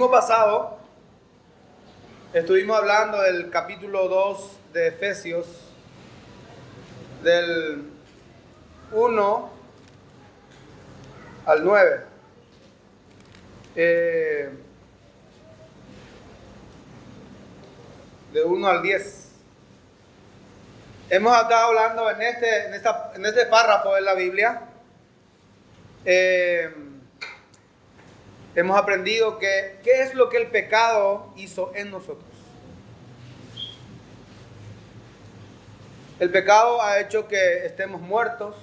domingo pasado estuvimos hablando del capítulo 2 de Efesios, del 1 al 9. Eh, de 1 al 10. Hemos estado hablando en este, en, esta, en este párrafo de la Biblia. Eh, hemos aprendido que qué es lo que el pecado hizo en nosotros. El pecado ha hecho que estemos muertos,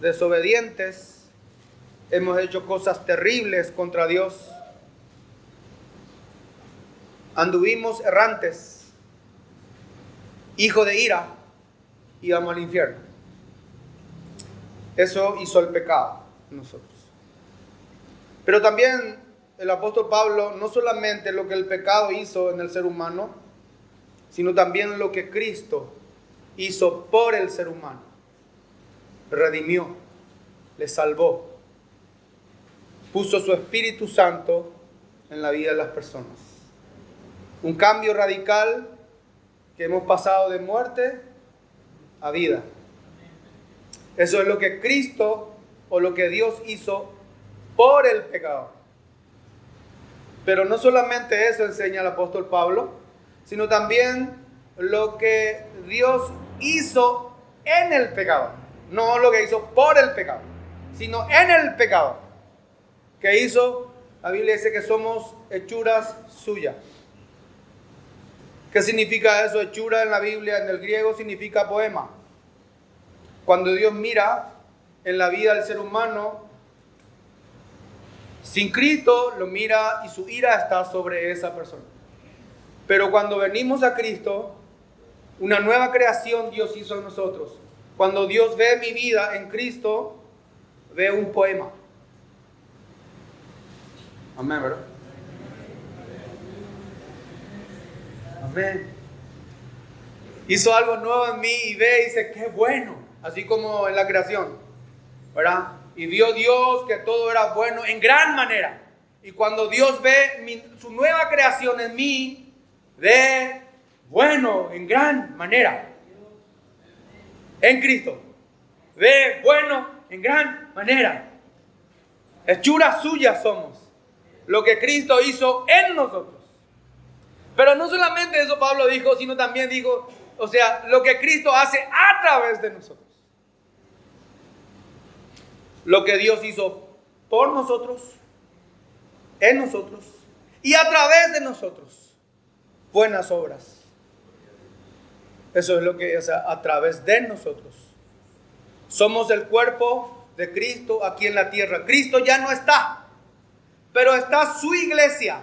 desobedientes, hemos hecho cosas terribles contra Dios, anduvimos errantes, hijo de ira, íbamos al infierno. Eso hizo el pecado en nosotros. Pero también el apóstol Pablo, no solamente lo que el pecado hizo en el ser humano, sino también lo que Cristo hizo por el ser humano. Redimió, le salvó, puso su Espíritu Santo en la vida de las personas. Un cambio radical que hemos pasado de muerte a vida. Eso es lo que Cristo o lo que Dios hizo por el pecado. Pero no solamente eso enseña el apóstol Pablo, sino también lo que Dios hizo en el pecado. No lo que hizo por el pecado, sino en el pecado. Que hizo, la Biblia dice que somos hechuras suyas. ¿Qué significa eso? Hechura en la Biblia, en el griego, significa poema. Cuando Dios mira en la vida del ser humano, sin Cristo lo mira y su ira está sobre esa persona. Pero cuando venimos a Cristo, una nueva creación Dios hizo en nosotros. Cuando Dios ve mi vida en Cristo, ve un poema. Amén, ¿verdad? Amén. Hizo algo nuevo en mí y ve y dice, qué bueno. Así como en la creación. ¿Verdad? Y vio Dios que todo era bueno en gran manera. Y cuando Dios ve su nueva creación en mí, ve bueno en gran manera. En Cristo. Ve bueno en gran manera. Hechuras suyas somos. Lo que Cristo hizo en nosotros. Pero no solamente eso Pablo dijo, sino también dijo, o sea, lo que Cristo hace a través de nosotros. Lo que Dios hizo por nosotros, en nosotros y a través de nosotros. Buenas obras eso es lo que, sea, a través de nosotros. Somos el cuerpo de Cristo aquí en la tierra. Cristo ya no está, pero está su iglesia,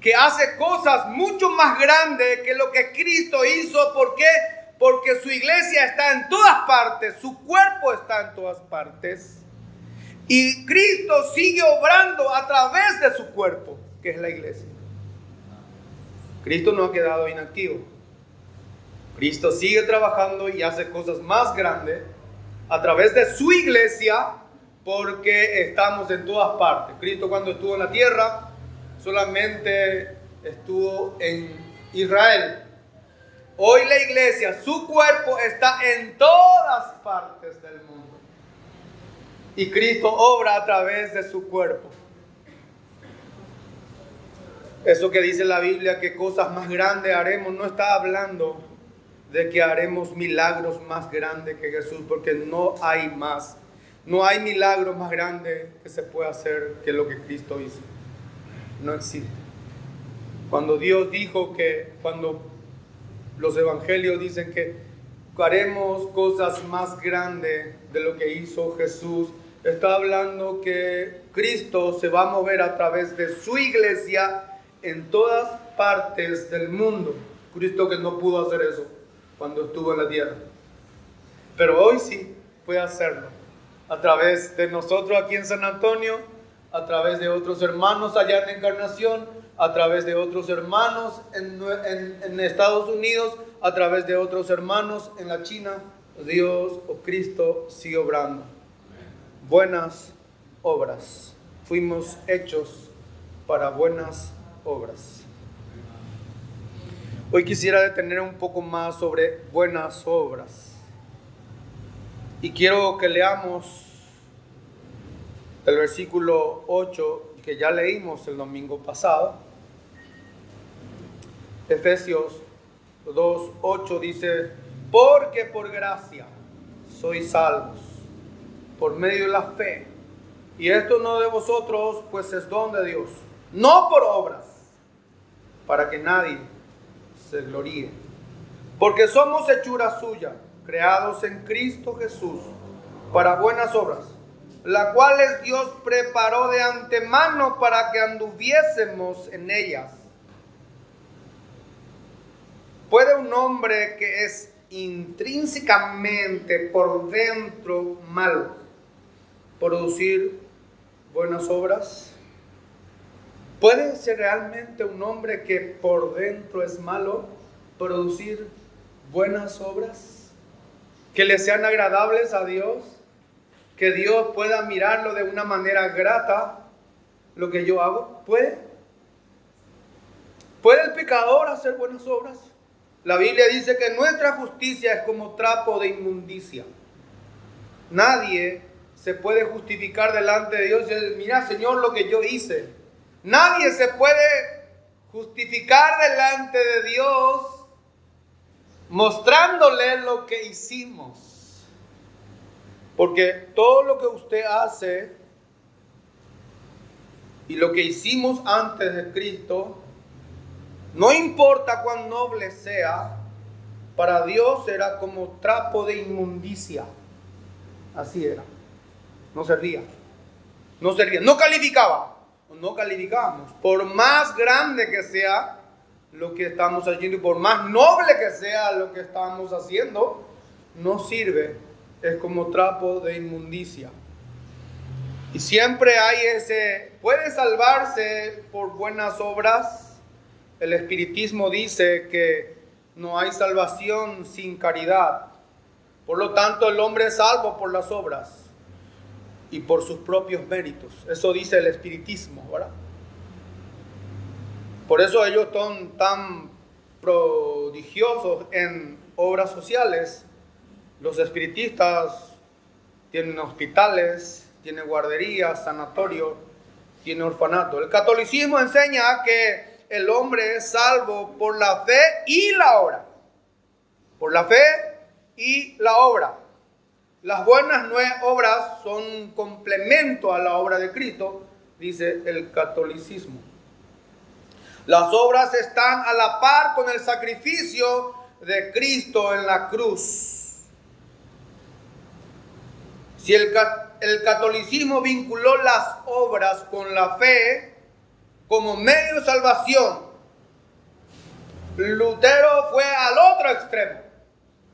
que hace cosas mucho más grandes que lo que Cristo hizo. ¿Por qué? Porque su iglesia está en todas partes, su cuerpo está en todas partes. Y Cristo sigue obrando a través de su cuerpo, que es la iglesia. Cristo no ha quedado inactivo. Cristo sigue trabajando y hace cosas más grandes a través de su iglesia porque estamos en todas partes. Cristo cuando estuvo en la tierra solamente estuvo en Israel. Hoy la iglesia, su cuerpo está en todas partes del mundo. Y Cristo obra a través de su cuerpo. Eso que dice la Biblia, que cosas más grandes haremos, no está hablando de que haremos milagros más grandes que Jesús, porque no hay más. No hay milagro más grande que se pueda hacer que lo que Cristo hizo. No existe. Cuando Dios dijo que, cuando los evangelios dicen que haremos cosas más grandes de lo que hizo Jesús, está hablando que Cristo se va a mover a través de su iglesia en todas partes del mundo. Cristo que no pudo hacer eso cuando estuvo en la tierra. Pero hoy sí puede hacerlo. A través de nosotros aquí en San Antonio, a través de otros hermanos allá en Encarnación, a través de otros hermanos en, Estados Unidos, a través de otros hermanos en la China. Dios o Cristo sigue obrando. Buenas obras. Fuimos hechos para buenas obras. Hoy quisiera detener un poco más sobre buenas obras. Y quiero que leamos el versículo 8 que ya leímos el domingo pasado. Efesios 2, 8 dice, porque por gracia sois salvos, por medio de la fe. Y esto no de vosotros, pues es don de Dios, no por obras, para que nadie se gloríe. Porque somos hechura suya, creados en Cristo Jesús, para buenas obras, las cuales Dios preparó de antemano para que anduviésemos en ellas. ¿Puede un hombre que es intrínsecamente por dentro malo producir buenas obras? ¿Puede ser realmente un hombre que por dentro es malo producir buenas obras? Que le sean agradables a Dios, que Dios pueda mirarlo de una manera grata lo que yo hago. ¿Puede? ¿Puede el pecador hacer buenas obras? La Biblia dice que nuestra justicia es como trapo de inmundicia. Nadie se puede justificar delante de Dios mira Señor lo que yo hice. Nadie se puede justificar delante de Dios mostrándole lo que hicimos. Porque todo lo que usted hace y lo que hicimos antes de Cristo no importa cuán noble sea, para Dios era como trapo de inmundicia. Así era. No servía. No servía. No calificaba. No calificamos. Por más grande que sea lo que estamos haciendo y por más noble que sea lo que estamos haciendo, no sirve. Es como trapo de inmundicia. Y siempre hay ese, puede salvarse por buenas obras el espiritismo dice que no hay salvación sin caridad. Por lo tanto, el hombre es salvo por las obras y por sus propios méritos. Eso dice el espiritismo, ¿verdad? Por eso ellos son tan prodigiosos en obras sociales. Los espiritistas tienen hospitales, tienen guarderías, sanatorios, tienen orfanato. El catolicismo enseña que el hombre es salvo por la fe y la obra. Por la fe y la obra. Las buenas obras son complemento a la obra de Cristo, dice el catolicismo. Las obras están a la par con el sacrificio de Cristo en la cruz. Si el, el catolicismo vinculó las obras con la fe, como medio de salvación, Lutero fue al otro extremo.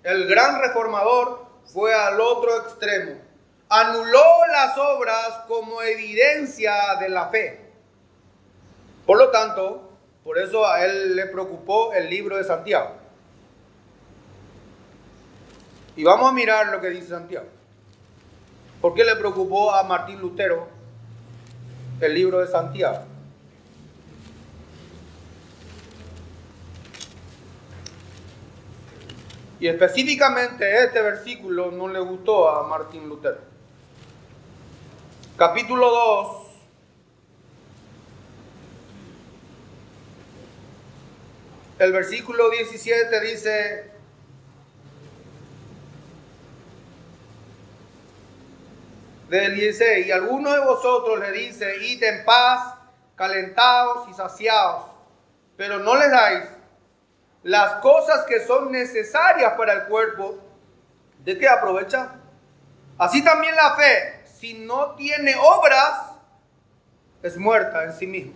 El gran reformador fue al otro extremo. Anuló las obras como evidencia de la fe. Por lo tanto, por eso a él le preocupó el libro de Santiago. Y vamos a mirar lo que dice Santiago. ¿Por qué le preocupó a Martín Lutero el libro de Santiago? Y específicamente este versículo no le gustó a Martín Lutero. Capítulo 2. El versículo 17 dice, del 16, y alguno de vosotros le dice, id en paz, calentados y saciados, pero no les dais las cosas que son necesarias para el cuerpo, ¿de qué aprovecha? Así también la fe, si no tiene obras, es muerta en sí misma.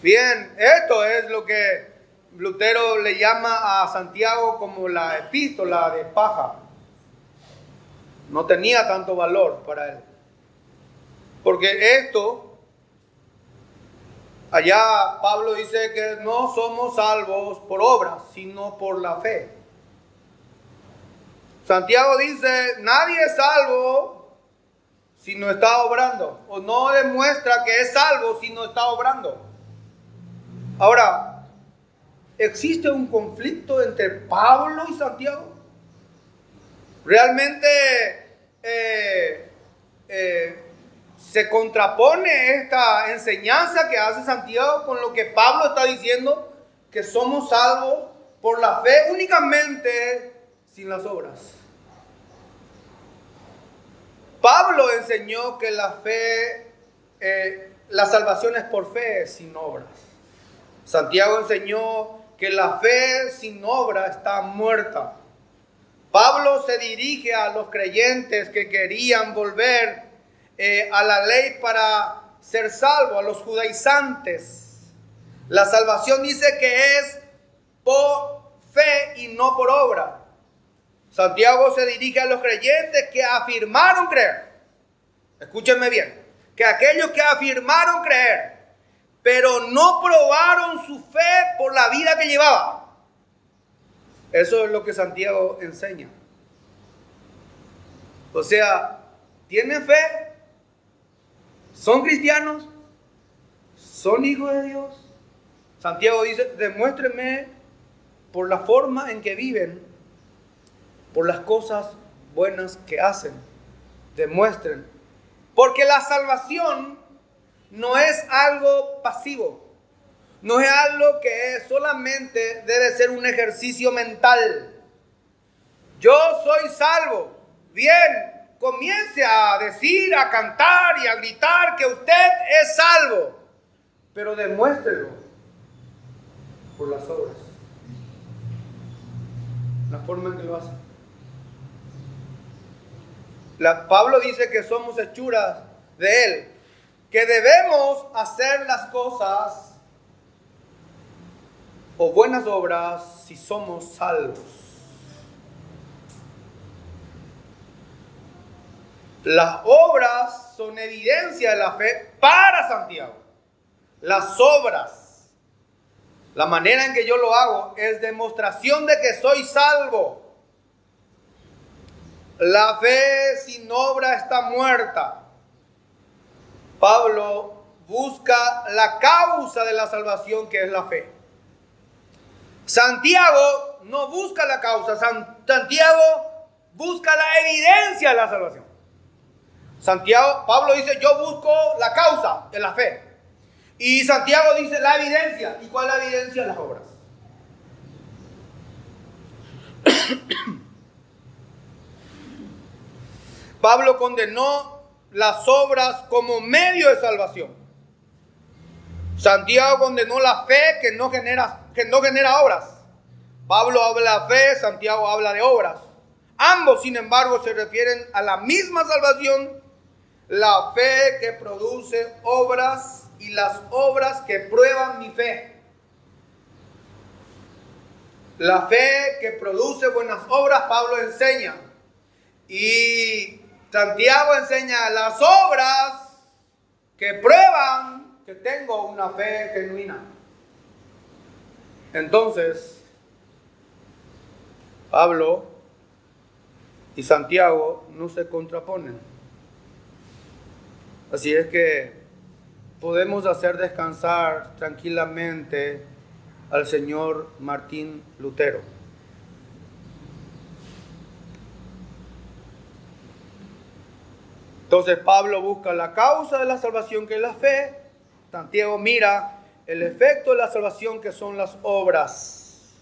Bien, esto es lo que Lutero le llama a Santiago como la epístola de paja. No tenía tanto valor para él. Porque esto Allá Pablo dice que no somos salvos por obras, sino por la fe. Santiago dice, nadie es salvo si no está obrando. O no demuestra que es salvo si no está obrando. Ahora, ¿existe un conflicto entre Pablo y Santiago? Realmente eh, eh, se contrapone esta enseñanza que hace Santiago con lo que Pablo está diciendo, que somos salvos por la fe únicamente sin las obras. Pablo enseñó que la fe, eh, la salvación es por fe sin obras. Santiago enseñó que la fe sin obra está muerta. Pablo se dirige a los creyentes que querían volver eh, a la ley para ser salvo, a los judaizantes. La salvación dice que es por fe y no por obra. Santiago se dirige a los creyentes que afirmaron creer. Escúchenme bien, que aquellos que afirmaron creer, pero no probaron su fe por la vida que llevaba. Eso es lo que Santiago enseña. O sea, ¿tienen fe? ¿Son cristianos? ¿Son hijos de Dios? Santiago dice, demuéstrenme por la forma en que viven, por las cosas buenas que hacen. Demuestren. Porque la salvación no es algo pasivo. No es algo que solamente debe ser un ejercicio mental. Yo soy salvo. Bien, comience a decir, a cantar y a gritar que usted es salvo. Pero demuéstrelo por las obras. La forma en que lo hace. La, Pablo dice que somos hechuras de Él, que debemos hacer las cosas o buenas obras si somos salvos. Las obras son evidencia de la fe para Santiago. Las obras, la manera en que yo lo hago es demostración de que soy salvo. La fe sin obra está muerta. Pablo busca la causa de la salvación que es la fe. Santiago no busca la causa, Santiago busca la evidencia de la salvación. Santiago, Pablo dice, yo busco la causa de la fe. Y Santiago dice la evidencia. ¿Y cuál es la evidencia? Las obras. Pablo condenó las obras como medio de salvación. Santiago condenó la fe que no genera, que no genera obras. Pablo habla de fe, Santiago habla de obras. Ambos, sin embargo, se refieren a la misma salvación, la fe que produce obras y las obras que prueban mi fe. La fe que produce buenas obras, Pablo enseña. Y Santiago enseña las obras que prueban que tengo una fe genuina. Entonces, Pablo y Santiago no se contraponen. Así es que podemos hacer descansar tranquilamente al señor Martín Lutero. Entonces Pablo busca la causa de la salvación que es la fe. Santiago mira el efecto de la salvación que son las obras.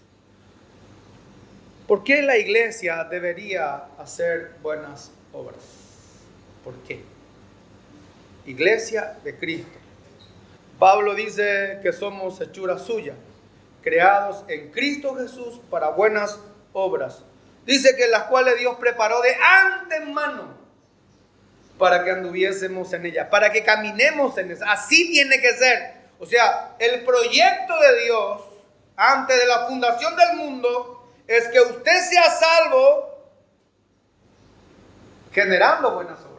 ¿Por qué la iglesia debería hacer buenas obras? ¿Por qué? Iglesia de Cristo. Pablo dice que somos hechura suya, creados en Cristo Jesús para buenas obras. Dice que las cuales Dios preparó de antemano para que anduviésemos en ella, para que caminemos en ella. Así tiene que ser. O sea, el proyecto de Dios antes de la fundación del mundo es que usted sea salvo generando buenas obras.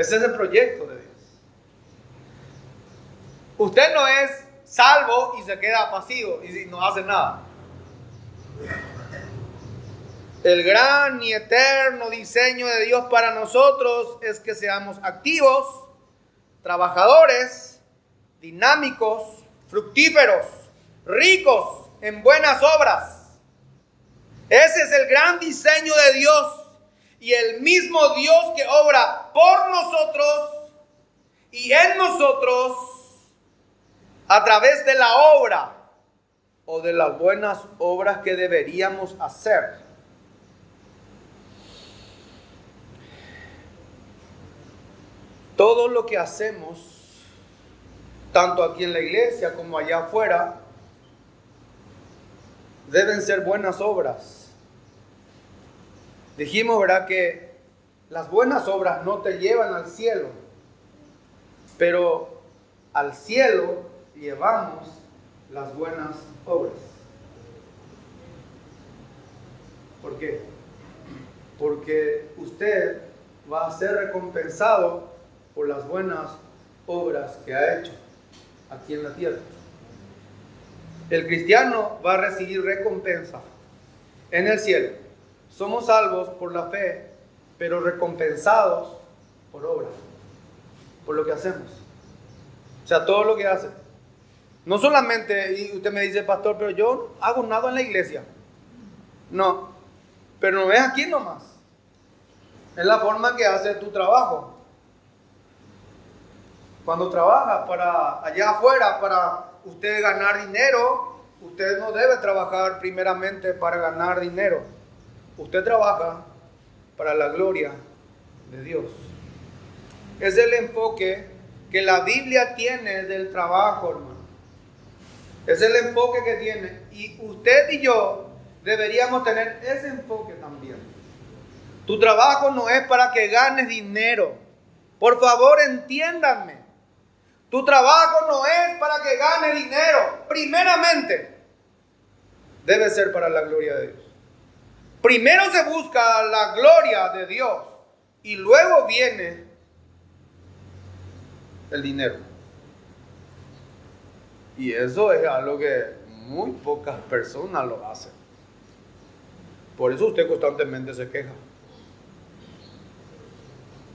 Ese es el proyecto de Dios. Usted no es salvo y se queda pasivo y no hace nada. El gran y eterno diseño de Dios para nosotros es que seamos activos, trabajadores, dinámicos, fructíferos, ricos en buenas obras. Ese es el gran diseño de Dios y el mismo Dios que obra por nosotros y en nosotros a través de la obra o de las buenas obras que deberíamos hacer. Todo lo que hacemos, tanto aquí en la iglesia como allá afuera, deben ser buenas obras. Dijimos, ¿verdad? Que las buenas obras no te llevan al cielo, pero al cielo llevamos las buenas obras. ¿Por qué? Porque usted va a ser recompensado por las buenas obras que ha hecho aquí en la tierra. El cristiano va a recibir recompensa en el cielo. Somos salvos por la fe, pero recompensados por obra, por lo que hacemos. O sea, todo lo que hace. No solamente, y usted me dice, pastor, pero yo hago nada en la iglesia. No, pero no es aquí nomás. Es la forma que hace tu trabajo. Cuando trabaja para allá afuera, para usted ganar dinero, usted no debe trabajar primeramente para ganar dinero. Usted trabaja para la gloria de Dios. Es el enfoque que la Biblia tiene del trabajo, hermano. Es el enfoque que tiene. Y usted y yo deberíamos tener ese enfoque también. Tu trabajo no es para que ganes dinero. Por favor, entiéndanme. Tu trabajo no es para que gane dinero. Primeramente, debe ser para la gloria de Dios. Primero se busca la gloria de Dios y luego viene el dinero. Y eso es algo que muy pocas personas lo hacen. Por eso usted constantemente se queja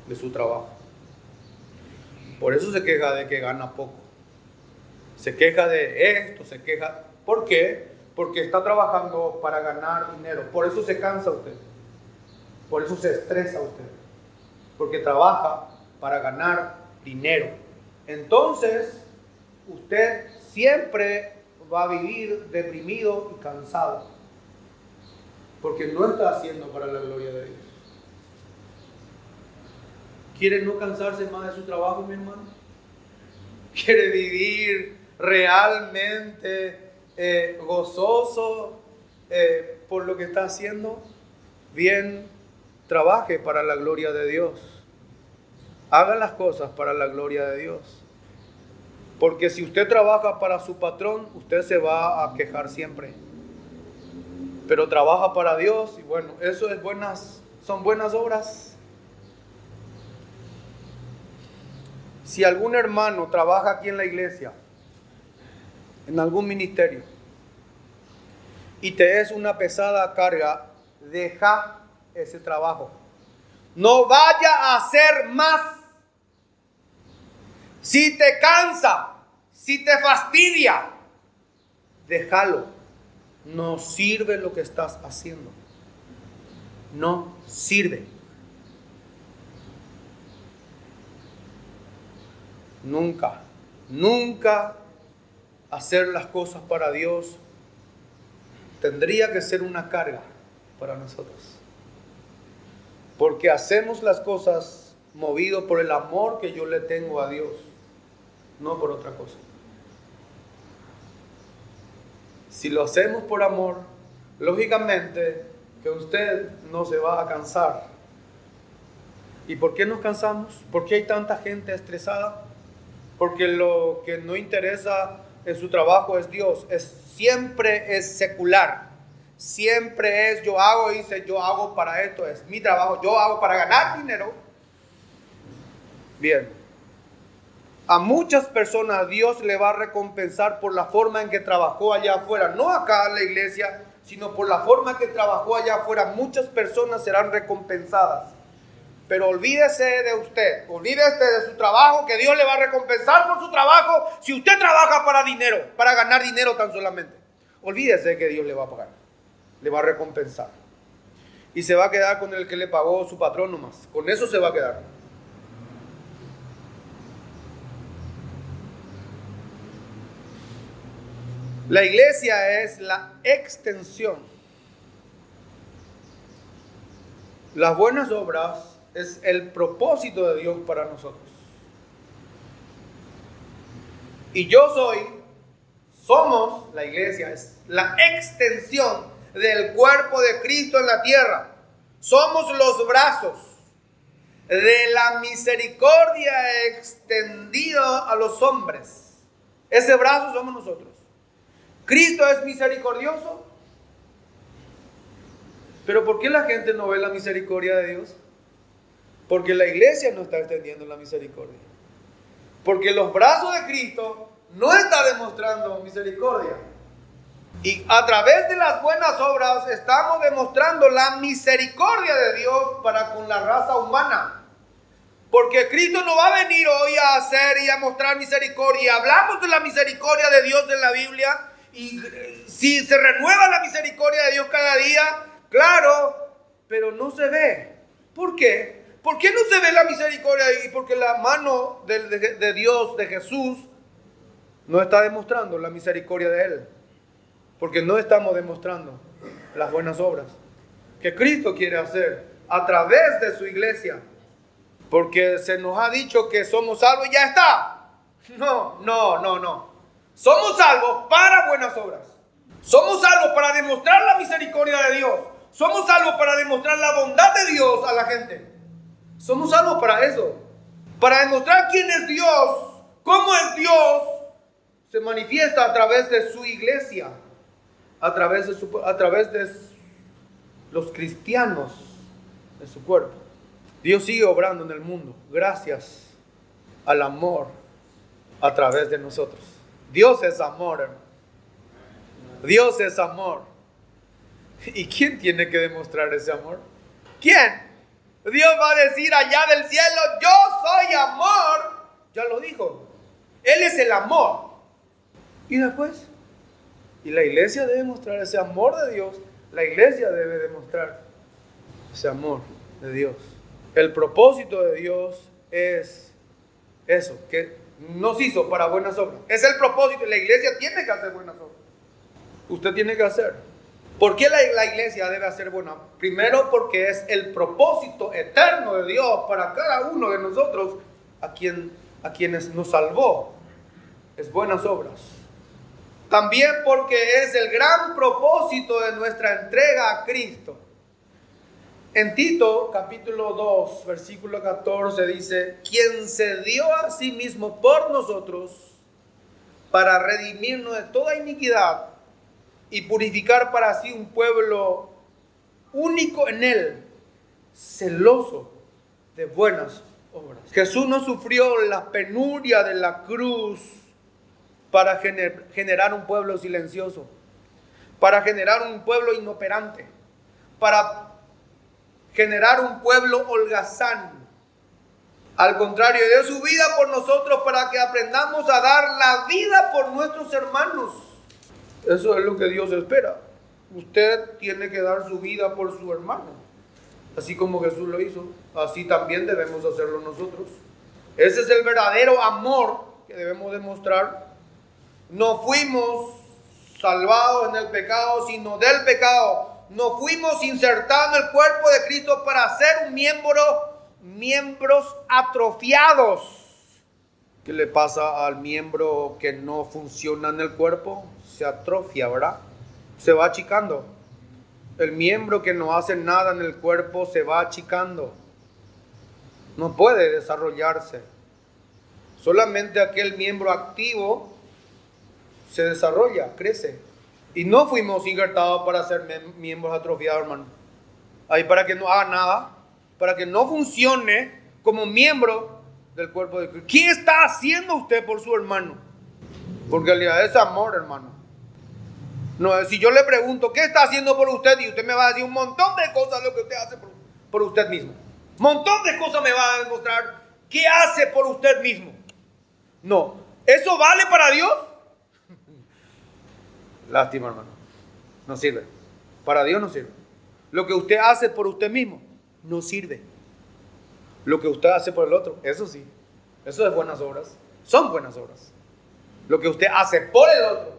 de su trabajo. Por eso se queja de que gana poco. Se queja de esto, se queja. ¿Por qué? Porque está trabajando para ganar dinero. Por eso se cansa usted. Por eso se estresa usted. Porque trabaja para ganar dinero. Entonces, usted siempre va a vivir deprimido y cansado. Porque no está haciendo para la gloria de Dios. ¿Quiere no cansarse más de su trabajo, mi hermano? ¿Quiere vivir realmente eh, gozoso eh, por lo que está haciendo? Bien, trabaje para la gloria de Dios. Haga las cosas para la gloria de Dios. Porque si usted trabaja para su patrón, usted se va a quejar siempre. Pero trabaja para Dios y bueno, eso es buenas, son buenas obras. Si algún hermano trabaja aquí en la iglesia, en algún ministerio, y te es una pesada carga, deja ese trabajo. No vaya a hacer más. Si te cansa, si te fastidia, déjalo. No sirve lo que estás haciendo. No sirve. Nunca, nunca hacer las cosas para Dios tendría que ser una carga para nosotros. Porque hacemos las cosas movido por el amor que yo le tengo a Dios, no por otra cosa. Si lo hacemos por amor, lógicamente que usted no se va a cansar. ¿Y por qué nos cansamos? ¿Por qué hay tanta gente estresada? porque lo que no interesa en su trabajo es Dios, es, siempre es secular, siempre es yo hago, dice yo hago para esto, es mi trabajo, yo hago para ganar dinero. Bien, a muchas personas Dios le va a recompensar por la forma en que trabajó allá afuera, no acá en la iglesia, sino por la forma que trabajó allá afuera, muchas personas serán recompensadas. Pero olvídese de usted, olvídese de su trabajo, que Dios le va a recompensar por su trabajo si usted trabaja para dinero, para ganar dinero tan solamente. Olvídese de que Dios le va a pagar, le va a recompensar. Y se va a quedar con el que le pagó su patrón nomás, con eso se va a quedar. La iglesia es la extensión. Las buenas obras es el propósito de Dios para nosotros. Y yo soy, somos, la iglesia es la extensión del cuerpo de Cristo en la tierra. Somos los brazos de la misericordia extendido a los hombres. Ese brazo somos nosotros. Cristo es misericordioso. Pero ¿por qué la gente no ve la misericordia de Dios? Porque la iglesia no está extendiendo la misericordia. Porque los brazos de Cristo no está demostrando misericordia. Y a través de las buenas obras estamos demostrando la misericordia de Dios para con la raza humana. Porque Cristo no va a venir hoy a hacer y a mostrar misericordia. Hablamos de la misericordia de Dios en la Biblia. Y si se renueva la misericordia de Dios cada día, claro, pero no se ve. ¿Por qué? ¿Por qué no se ve la misericordia ahí? Porque la mano de, Dios, de Jesús, no está demostrando la misericordia de Él. Porque no estamos demostrando las buenas obras que Cristo quiere hacer a través de su iglesia. Porque se nos ha dicho que somos salvos y ya está. No, no, no, no. Somos salvos para buenas obras. Somos salvos para demostrar la misericordia de Dios. Somos salvos para demostrar la bondad de Dios a la gente. Somos salvos para eso. Para demostrar quién es Dios, cómo es Dios, se manifiesta a través de su iglesia, a través de, su, a través de los cristianos de su cuerpo. Dios sigue obrando en el mundo gracias al amor a través de nosotros. Dios es amor, hermano. Dios es amor. ¿Y quién tiene que demostrar ese amor? ¿Quién? Dios va a decir allá del cielo, yo soy amor. Ya lo dijo. Él es el amor. Y después, y la iglesia debe mostrar ese amor de Dios. La iglesia debe demostrar ese amor de Dios. El propósito de Dios es eso, que nos hizo para buenas obras. Es el propósito. La iglesia tiene que hacer buenas obras. Usted tiene que hacer. ¿Por qué la, iglesia debe ser buena? Primero porque es el propósito eterno de Dios para cada uno de nosotros a, quien, a quienes nos salvó. Es buenas obras. También porque es el gran propósito de nuestra entrega a Cristo. En Tito capítulo 2, versículo 14 dice, quien se dio a sí mismo por nosotros para redimirnos de toda iniquidad y purificar para sí un pueblo único en él, celoso de buenas obras. Jesús no sufrió la penuria de la cruz para generar un pueblo silencioso, para generar un pueblo inoperante, para generar un pueblo holgazán. Al contrario, dio su vida por nosotros para que aprendamos a dar la vida por nuestros hermanos. Eso es lo que Dios espera. Usted tiene que dar su vida por su hermano. Así como Jesús lo hizo, así también debemos hacerlo nosotros. Ese es el verdadero amor que debemos demostrar. No fuimos salvados en el pecado, sino del pecado. No fuimos insertados en el cuerpo de Cristo para ser un miembro, miembros atrofiados. ¿Qué le pasa al miembro que no funciona en el cuerpo? se atrofia, ¿verdad? Se va achicando. El miembro que no hace nada en el cuerpo se va achicando. No puede desarrollarse. Solamente aquel miembro activo se desarrolla, crece. Y no fuimos injertados para ser miembros atrofiados, hermano. Ahí para que no haga nada, para que no funcione como miembro del cuerpo de Cristo. ¿Qué está haciendo usted por su hermano? Porque en realidad es amor, hermano. No, si yo le pregunto, ¿qué está haciendo por usted? Y usted me va a decir un montón de cosas lo que usted hace por, por usted mismo. Montón de cosas me va a demostrar qué hace por usted mismo. No, ¿eso vale para Dios? Lástima, hermano. No sirve. Para Dios no sirve. Lo que usted hace por usted mismo no sirve. Lo que usted hace por el otro, eso sí. Eso es buenas obras. Son buenas obras. Lo que usted hace por el otro.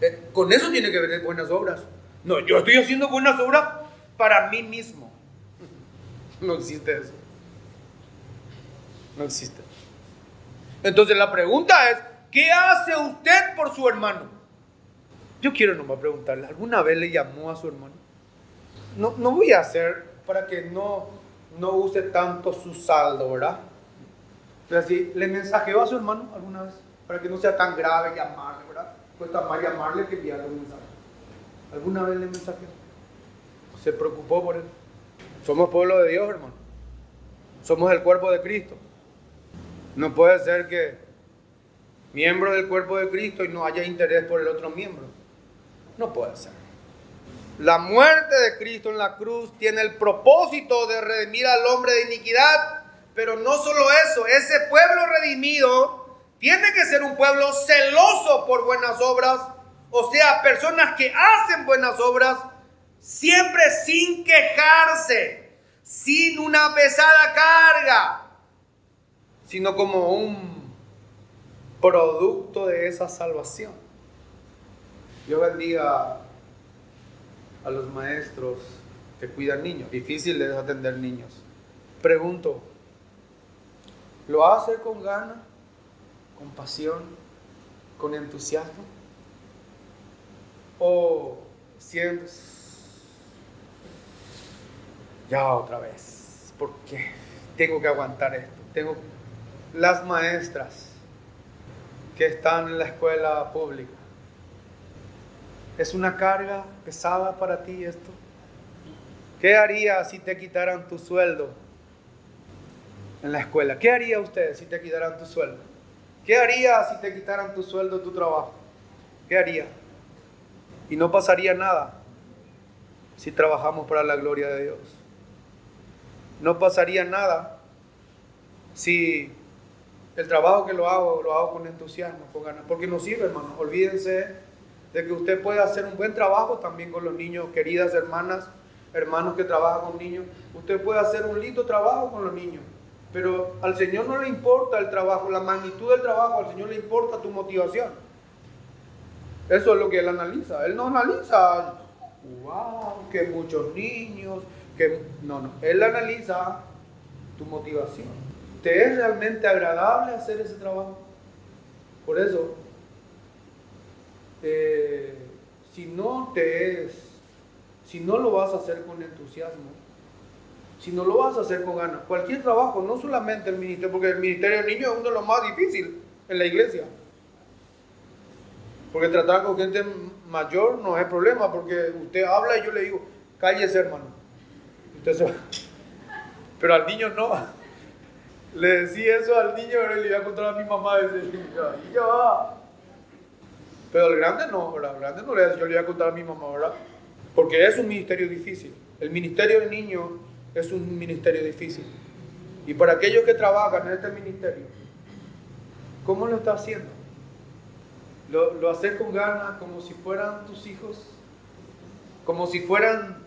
Eh, con eso tiene que ver buenas obras. No, yo estoy haciendo buenas obras para mí mismo. No existe eso. No existe. Entonces la pregunta es, ¿qué hace usted por su hermano? Yo quiero nomás preguntarle, ¿alguna vez le llamó a su hermano? No, no voy a hacer para que no, no use tanto su saldo, ¿verdad? Pero así, ¿le mensajeó a su hermano alguna vez? Para que no sea tan grave llamarle, ¿verdad? Cuesta más llamarle que enviarle un mensaje. ¿Alguna vez le mensajeó? ¿Se preocupó por él? Somos pueblo de Dios, hermano. Somos el cuerpo de Cristo. No puede ser que miembro del cuerpo de Cristo y no haya interés por el otro miembro. No puede ser. La muerte de Cristo en la cruz tiene el propósito de redimir al hombre de iniquidad, pero no solo eso, ese pueblo redimido tiene que ser un pueblo celoso por buenas obras, o sea, personas que hacen buenas obras siempre sin quejarse, sin una pesada carga, sino como un producto de esa salvación. Yo bendiga a los maestros que cuidan niños. Difícil es atender niños. Pregunto, ¿lo hace con gana, con pasión, con entusiasmo? ¿O siempre ya otra vez, porque tengo que aguantar esto. Tengo las maestras que están en la escuela pública. ¿Es una carga pesada para ti esto? ¿Qué haría si te quitaran tu sueldo en la escuela? ¿Qué haría usted si te quitaran tu sueldo? ¿Qué haría si te quitaran tu sueldo, tu trabajo? ¿Qué haría? Y no pasaría nada si trabajamos para la gloria de Dios no pasaría nada si el trabajo que lo hago, lo hago con entusiasmo, con ganas, porque no sirve, hermano. Olvídense de que usted puede hacer un buen trabajo también con los niños, queridas hermanas, hermanos que trabajan con niños. Usted puede hacer un lindo trabajo con los niños, pero al Señor no le importa el trabajo, la magnitud del trabajo, al Señor le importa tu motivación. Eso es lo que Él analiza. Él no analiza, wow, que muchos niños, que no, no, él analiza tu motivación. ¿Te es realmente agradable hacer ese trabajo? Por eso, eh, si no te es, si no lo vas a hacer con entusiasmo, si no lo vas a hacer con ganas, cualquier trabajo, no solamente el ministerio, porque el ministerio de niños es uno de los más difíciles en la iglesia. Porque tratar con gente mayor no es problema, porque usted habla y yo le digo, cállese hermano. Pero al niño no. Le decía eso al niño, pero le iba a contar a mi mamá. Y ya Pero al grande no, ¿verdad? Grande no le yo le iba a contar a mi mamá, ¿verdad? Porque es un ministerio difícil. El ministerio de niños es un ministerio difícil. Y para aquellos que trabajan en este ministerio, ¿cómo lo está haciendo? ¿Lo, lo haces con ganas, como si fueran tus hijos? ¿Como si fueran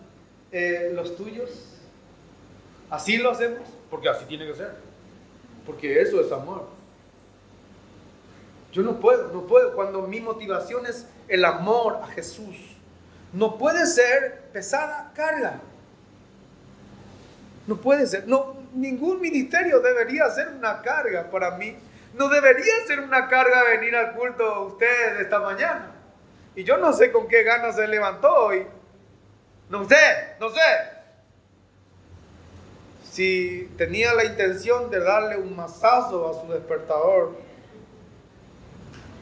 eh, los tuyos. Así lo hacemos, porque así tiene que ser. Porque eso es amor. Yo no puedo, no puedo. Cuando mi motivación es el amor a Jesús, no puede ser pesada carga. No puede ser. No, ningún ministerio debería ser una carga para mí. No debería ser una carga venir al culto usted esta mañana. Y yo no sé con qué ganas se levantó hoy. No sé, no sé. Si tenía la intención de darle un masazo a su despertador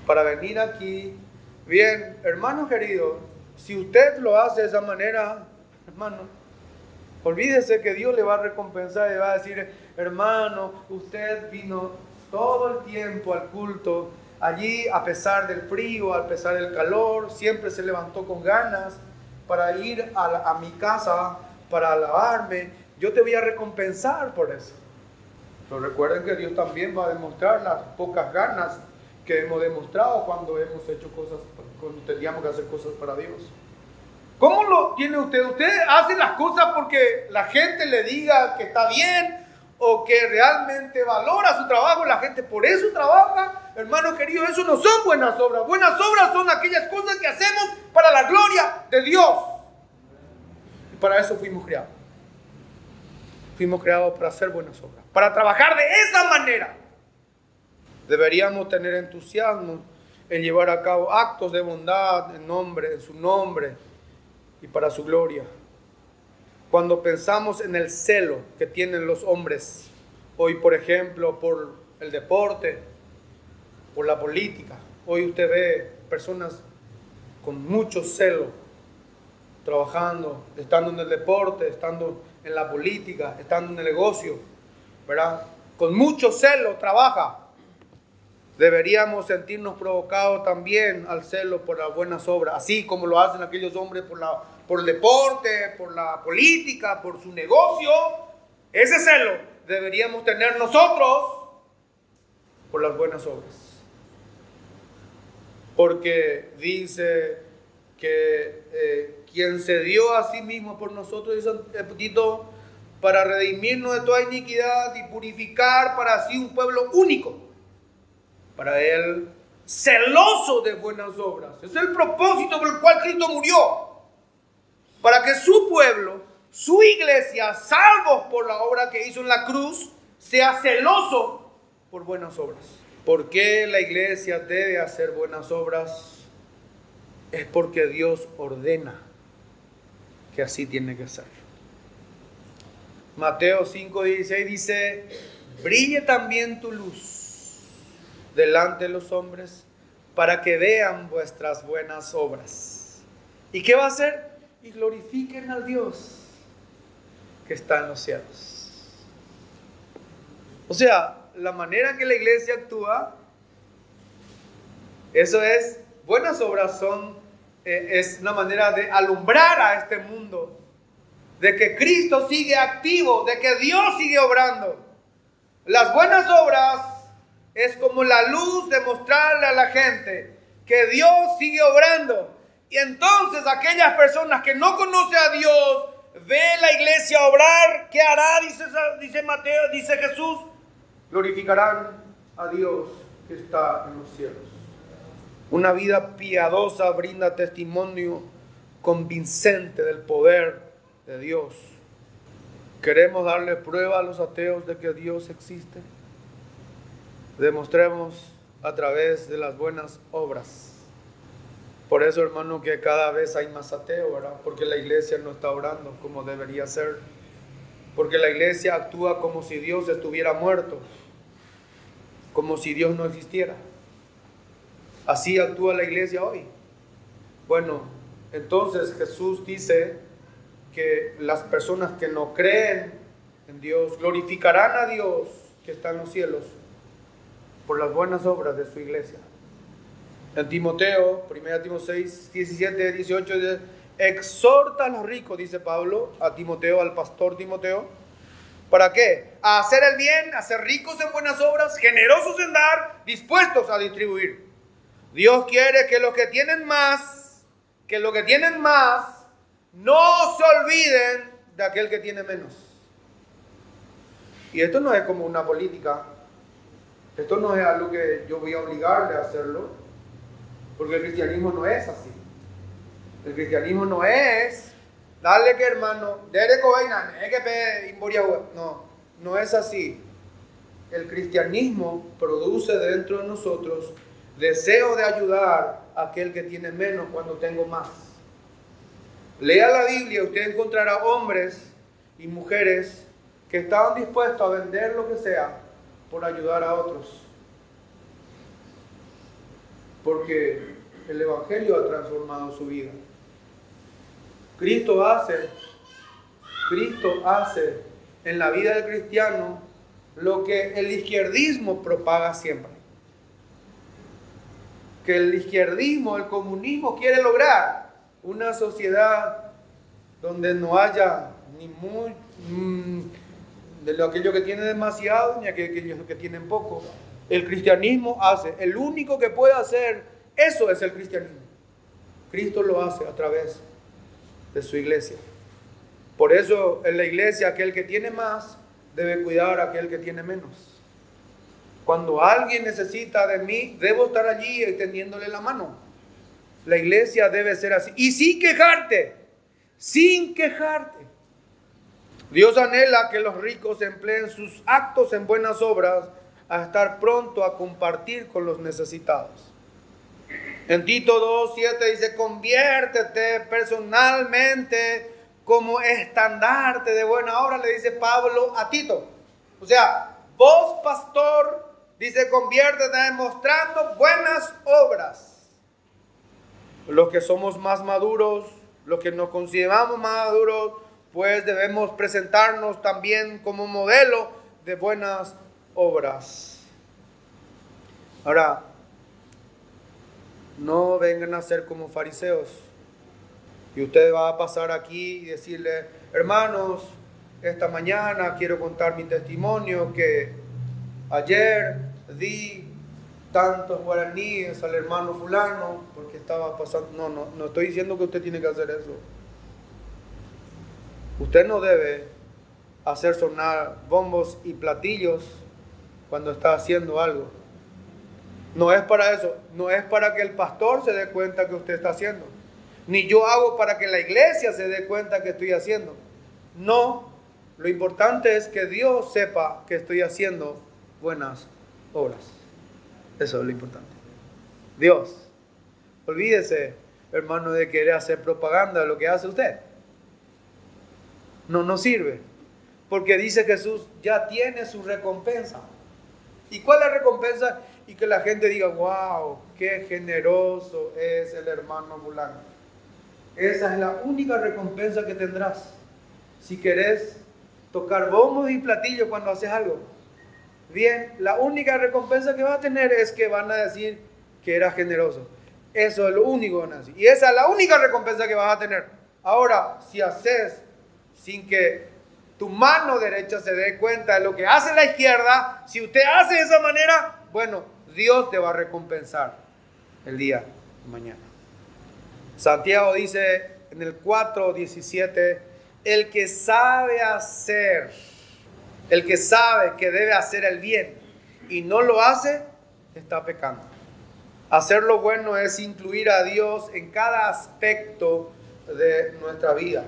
para venir aquí, bien, hermano querido, si usted lo hace de esa manera, hermano, olvídese que Dios le va a recompensar y va a decir, hermano, usted vino todo el tiempo al culto allí a pesar del frío, a pesar del calor, siempre se levantó con ganas para ir a, a mi casa, para lavarme. Yo te voy a recompensar por eso. Pero recuerden que Dios también va a demostrar las pocas ganas que hemos demostrado cuando hemos hecho cosas, cuando teníamos que hacer cosas para Dios. ¿Cómo lo tiene usted? ¿Usted hace las cosas porque la gente le diga que está bien o que realmente valora su trabajo? La gente por eso trabaja. Hermano querido, eso no son buenas obras. Buenas obras son aquellas cosas que hacemos para la gloria de Dios. Y para eso fuimos creados. Fuimos creados para hacer buenas obras, para trabajar de esa manera. Deberíamos tener entusiasmo en llevar a cabo actos de bondad en nombre, en su nombre y para su gloria. Cuando pensamos en el celo que tienen los hombres hoy, por ejemplo, por el deporte, por la política, hoy usted ve personas con mucho celo trabajando, estando en el deporte, estando en la política, estando en el negocio, ¿verdad? Con mucho celo trabaja. Deberíamos sentirnos provocados también al celo por las buenas obras, así como lo hacen aquellos hombres por, el deporte, por la política, por su negocio. Ese celo deberíamos tener nosotros por las buenas obras. Porque dice que eh, quien se dio a sí mismo por nosotros, dice Tito, para redimirnos de toda iniquidad y purificar para sí un pueblo único para Él celoso de buenas obras. Es el propósito por el cual Cristo murió. Para que su pueblo, su iglesia, salvos por la obra que hizo en la cruz, sea celoso por buenas obras. ¿Por qué la iglesia debe hacer buenas obras? Es porque Dios ordena que así tiene que ser. Mateo 5:16 dice, brille también tu luz delante de los hombres para que vean vuestras buenas obras. ¿Y qué va a hacer? Y glorifiquen al Dios que está en los cielos. O sea, la manera en que la iglesia actúa, eso es, buenas obras son, eh, es una manera de alumbrar a este mundo, de que Cristo sigue activo, de que Dios sigue obrando. Las buenas obras es como la luz de mostrarle a la gente que Dios sigue obrando. Y entonces aquellas personas que no conocen a Dios, ve la iglesia obrar, ¿qué hará? Dice, dice Mateo, dice Jesús, glorificarán a Dios que está en los cielos. Una vida piadosa brinda testimonio convincente del poder de Dios. ¿Queremos darle prueba a los ateos de que Dios existe? Demostremos a través de las buenas obras. Por eso, hermano, que cada vez hay más ateo, ¿verdad? Porque la iglesia no está orando como debería ser. Porque la iglesia actúa como si Dios estuviera muerto, como si Dios no existiera. Así actúa la iglesia hoy. Bueno, entonces Jesús dice que las personas que no creen en Dios glorificarán a Dios que está en los cielos por las buenas obras de su iglesia. En Timoteo, 1 Timoteo 6, 17, 18, exhorta a los ricos, dice Pablo, a Timoteo, al pastor Timoteo. ¿Para qué? A hacer el bien, a ser ricos en buenas obras, generosos en dar, dispuestos a distribuir. Dios quiere que los que tienen más, que los que tienen más, no se olviden de aquel que tiene menos. Y esto no es como una política esto no es algo que yo voy a obligarle a hacerlo, porque el cristianismo no es así. El cristianismo no es, dale que hermano, dele que no, no es así. El cristianismo produce dentro de nosotros deseo de ayudar a aquel que tiene menos cuando tengo más. Lea la Biblia, usted encontrará hombres y mujeres que estaban dispuestos a vender lo que sea por ayudar a otros. Porque el Evangelio ha transformado su vida. Cristo hace, Cristo hace en la vida del cristiano lo que el izquierdismo propaga siempre. que el izquierdismo, el comunismo quiere lograr. Una sociedad donde no haya ni muy, mm, de aquello que tiene demasiado ni aquellos que tienen poco. El cristianismo hace, el único que puede hacer eso es el cristianismo. Cristo lo hace a través de su iglesia. Por eso en la iglesia aquel que tiene más debe cuidar a aquel que tiene menos. Cuando alguien necesita de mí, debo estar allí extendiéndole la mano. La iglesia debe ser así. Y sin quejarte, sin quejarte. Dios anhela que los ricos empleen sus actos en buenas obras a estar pronto a compartir con los necesitados. En Tito 2.7 dice, conviértete personalmente como estandarte de buena obra, le dice Pablo a Tito. O sea, vos pastor, dice, conviértete demostrando buenas obras. Los que somos más maduros, los que nos consideramos maduros, pues debemos presentarnos también como modelo de buenas obras. Ahora, no vengan a ser como fariseos. Y usted va a pasar aquí y decirle, hermanos, esta mañana quiero contar mi testimonio que ayer di tantos guaraníes al hermano fulano porque estaba pasando... No, no, no estoy diciendo que usted tiene que hacer eso. Usted no debe hacer sonar bombos y platillos cuando está haciendo algo. No es para eso, no es para que el pastor se dé cuenta que usted está haciendo. Ni yo hago para que la iglesia se dé cuenta que estoy haciendo. No, lo importante es que Dios sepa que estoy haciendo buenas obras. Eso es lo importante. Dios, olvídese, hermano, de querer hacer propaganda de lo que hace usted. No, no sirve. Porque dice Jesús, ya tiene su recompensa. ¿Y cuál es la recompensa? Y que la gente diga, wow, qué generoso es el hermano Bulán. Esa es la única recompensa que tendrás. Si querés tocar bombos y platillos cuando haces algo. Bien, la única recompensa que vas a tener es que van a decir que eras generoso. Eso es lo único. Y esa es la única recompensa que vas a tener. Ahora, si haces sin que tu mano derecha se dé cuenta de lo que hace la izquierda, si usted hace de esa manera, bueno, Dios te va a recompensar el día de mañana. Santiago dice en el 4:17, el que sabe hacer, el que sabe que debe hacer el bien y no lo hace, está pecando. Hacer lo bueno es incluir a Dios en cada aspecto de nuestra vida.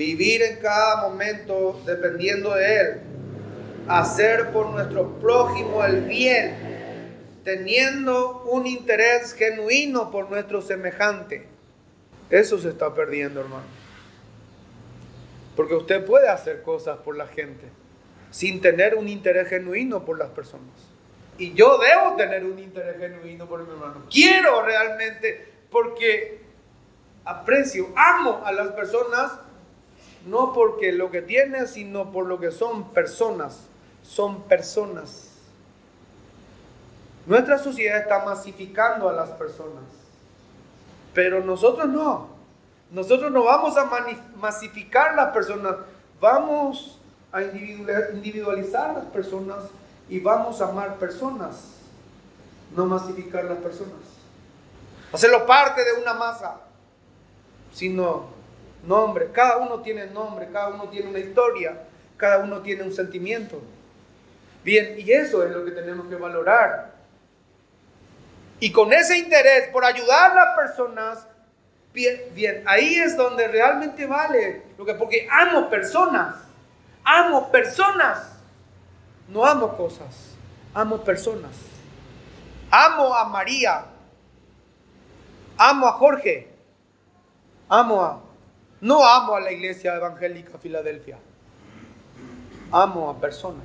Vivir en cada momento dependiendo de Él. Hacer por nuestro prójimo el bien teniendo un interés genuino por nuestro semejante. Eso se está perdiendo, hermano. Porque usted puede hacer cosas por la gente sin tener un interés genuino por las personas. Y yo debo tener un interés genuino por mi hermano. Quiero realmente, porque aprecio, amo a las personas, no porque lo que tienen, sino por lo que son personas. Son personas. Nuestra sociedad está masificando a las personas, pero nosotros no. Nosotros no vamos a masificar las personas, vamos a individualizar las personas y vamos a amar personas, no masificar las personas. Hacerlo parte de una masa, sino nombre. Cada uno tiene nombre, cada uno tiene una historia, cada uno tiene un sentimiento. Bien, y eso es lo que tenemos que valorar. Y con ese interés por ayudar a las personas, bien, bien, ahí es donde realmente vale. Lo que, porque amo personas, amo personas, no amo cosas, amo personas. Amo a María, amo a Jorge, amo a, no amo a la iglesia evangélica Filadelfia, amo a personas.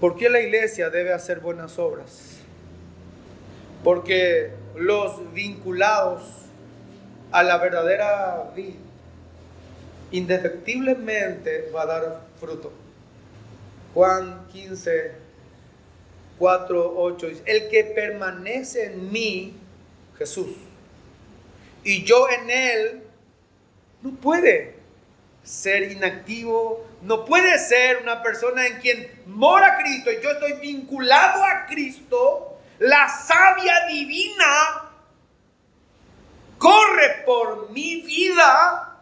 ¿Por qué la iglesia debe hacer buenas obras? Porque los vinculados a la verdadera vida indefectiblemente va a dar fruto. Juan 15, 4, 8 dice, el que permanece en mí, Jesús, y yo en él, no puede ser inactivo, no puede ser una persona en quien mora Cristo y yo estoy vinculado a Cristo, la savia divina corre por mi vida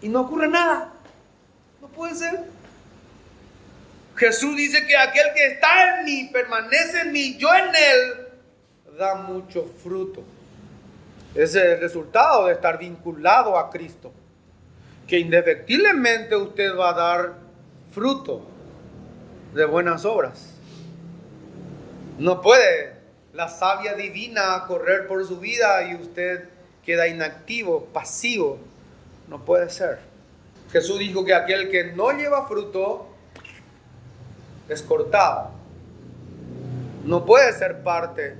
y no ocurre nada. No puede ser. Jesús dice que aquel que está en mí, permanece en mí, yo en él, da mucho fruto. Es el resultado de estar vinculado a Cristo. Que indefectiblemente usted va a dar fruto de buenas obras. No puede la savia divina correr por su vida y usted queda inactivo, pasivo. No puede ser. Jesús dijo que aquel que no lleva fruto es cortado. No puede ser parte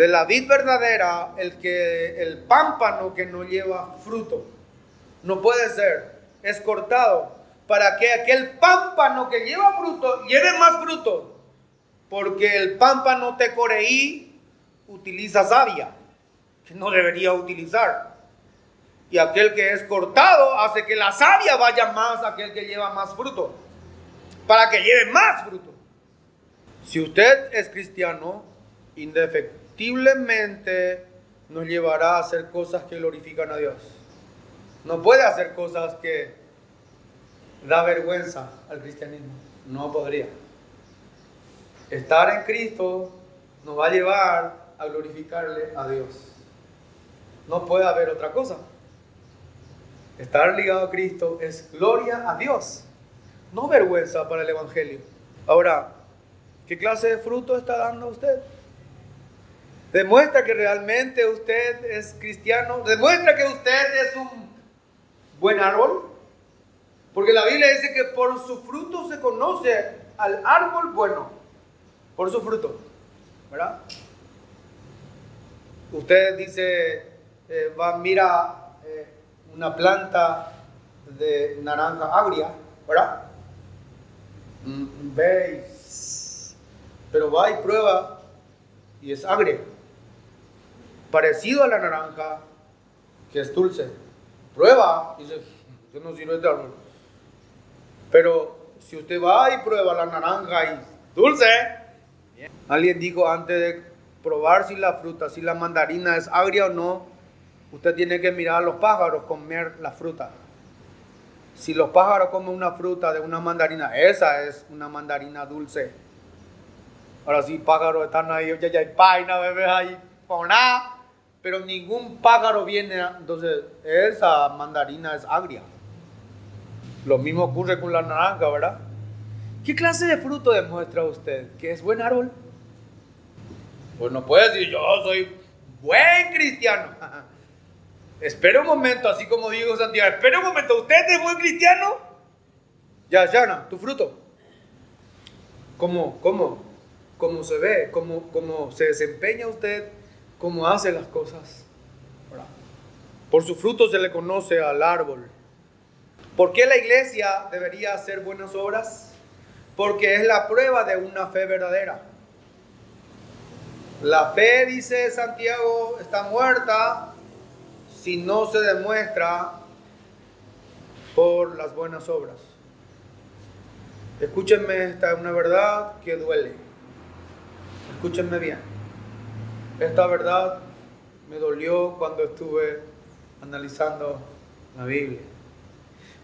de la vid verdadera el que el pámpano que no lleva fruto. No puede ser, es cortado para que aquel pámpano que lleva fruto lleve más fruto. Porque el pámpano tecoreí utiliza savia, que no debería utilizar. Y aquel que es cortado hace que la savia vaya más a aquel que lleva más fruto para que lleve más fruto. Si usted es cristiano, indefectiblemente nos llevará a hacer cosas que glorifican a Dios. No puede hacer cosas que da vergüenza al cristianismo. No podría. Estar en Cristo nos va a llevar a glorificarle a Dios. No puede haber otra cosa. Estar ligado a Cristo es gloria a Dios no vergüenza para el Evangelio. Ahora, ¿qué clase de fruto está dando usted? Demuestra que realmente usted es cristiano. Demuestra que usted es un buen árbol. Porque la Biblia dice que por su fruto se conoce al árbol bueno. Por su fruto. ¿Verdad? Usted dice, eh, va, mira eh, una planta de naranja agria, ¿verdad? Mm, veis, pero va y prueba y es agrio. Parecido a la naranja, que es dulce. Prueba dice, yo no sirve de árbol. Pero si usted va y prueba la naranja y dulce, alguien dijo antes de probar si la fruta, si la mandarina es agria o no, usted tiene que mirar a los pájaros comer la fruta. Si los pájaros comen una fruta de una mandarina, esa es una mandarina dulce. Ahora sí, pájaros están ahí, ya, ya hay paina, bebés ahí, nada. Pero ningún pájaro viene, entonces esa mandarina es agria. Lo mismo ocurre con la naranja, ¿verdad? ¿Qué clase de fruto demuestra usted? ¿Que es buen árbol? Pues no puede decir, yo soy buen cristiano. Espera un momento, así como digo Santiago, espera un momento, ¿usted es buen cristiano? Ya, Yana, tu fruto. ¿Cómo, cómo, cómo se ve? ¿Cómo, cómo se desempeña usted? ¿Cómo hace las cosas? Por su fruto se le conoce al árbol. ¿Por qué la iglesia debería hacer buenas obras? Porque es la prueba de una fe verdadera. La fe, dice Santiago, está muerta si no se demuestra por las buenas obras. Escúchenme, esta es una verdad que duele. Escúchenme bien. Esta verdad me dolió cuando estuve analizando la Biblia.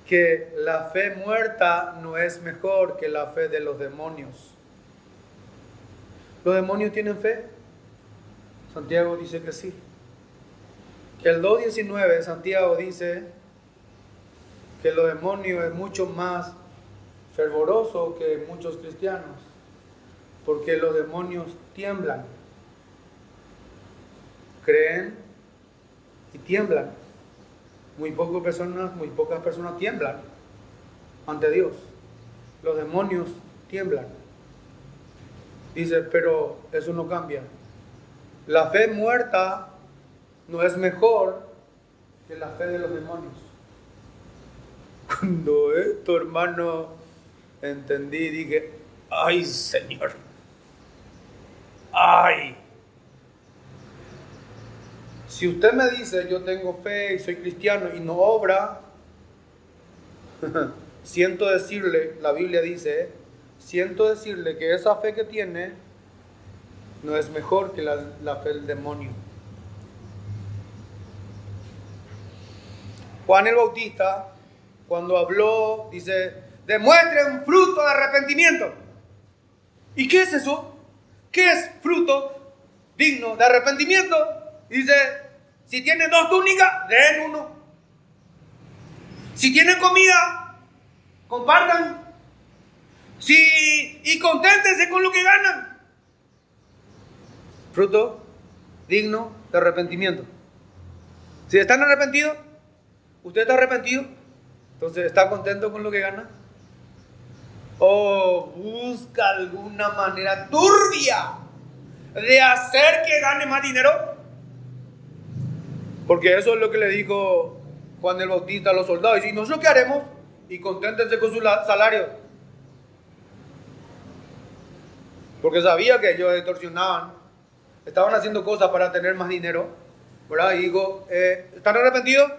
Que la fe muerta no es mejor que la fe de los demonios. ¿Los demonios tienen fe? Santiago dice que sí el 2.19 de Santiago dice que lo demonio es mucho más fervoroso que muchos cristianos, porque los demonios tiemblan, creen y tiemblan. Muy pocas personas, muy pocas personas tiemblan ante Dios. Los demonios tiemblan. Dice, pero eso no cambia. La fe muerta no es mejor que la fe de los demonios. Cuando esto, hermano, entendí, dije, Ay, Señor. Ay. Si usted me dice, yo tengo fe y soy cristiano y no obra, siento decirle, la Biblia dice, siento decirle que esa fe que tiene no es mejor que la, fe del demonio. Juan el Bautista, cuando habló, dice, demuestren fruto de arrepentimiento. ¿Y qué es eso? ¿Qué es fruto digno de arrepentimiento? Dice, si tienen dos túnicas, den uno. Si tienen comida, compartan. Si, y conténtense con lo que ganan. Fruto digno de arrepentimiento. Si están arrepentidos, ¿usted está arrepentido? Entonces, ¿está contento con lo que gana? ¿O busca alguna manera turbia de hacer que gane más dinero? Porque eso es lo que le dijo Juan el Bautista a los soldados. Y nosotros qué haremos? Y conténtense con su salario. Porque sabía que ellos extorsionaban. Estaban haciendo cosas para tener más dinero. ¿Verdad? Y digo, eh, ¿están arrepentidos?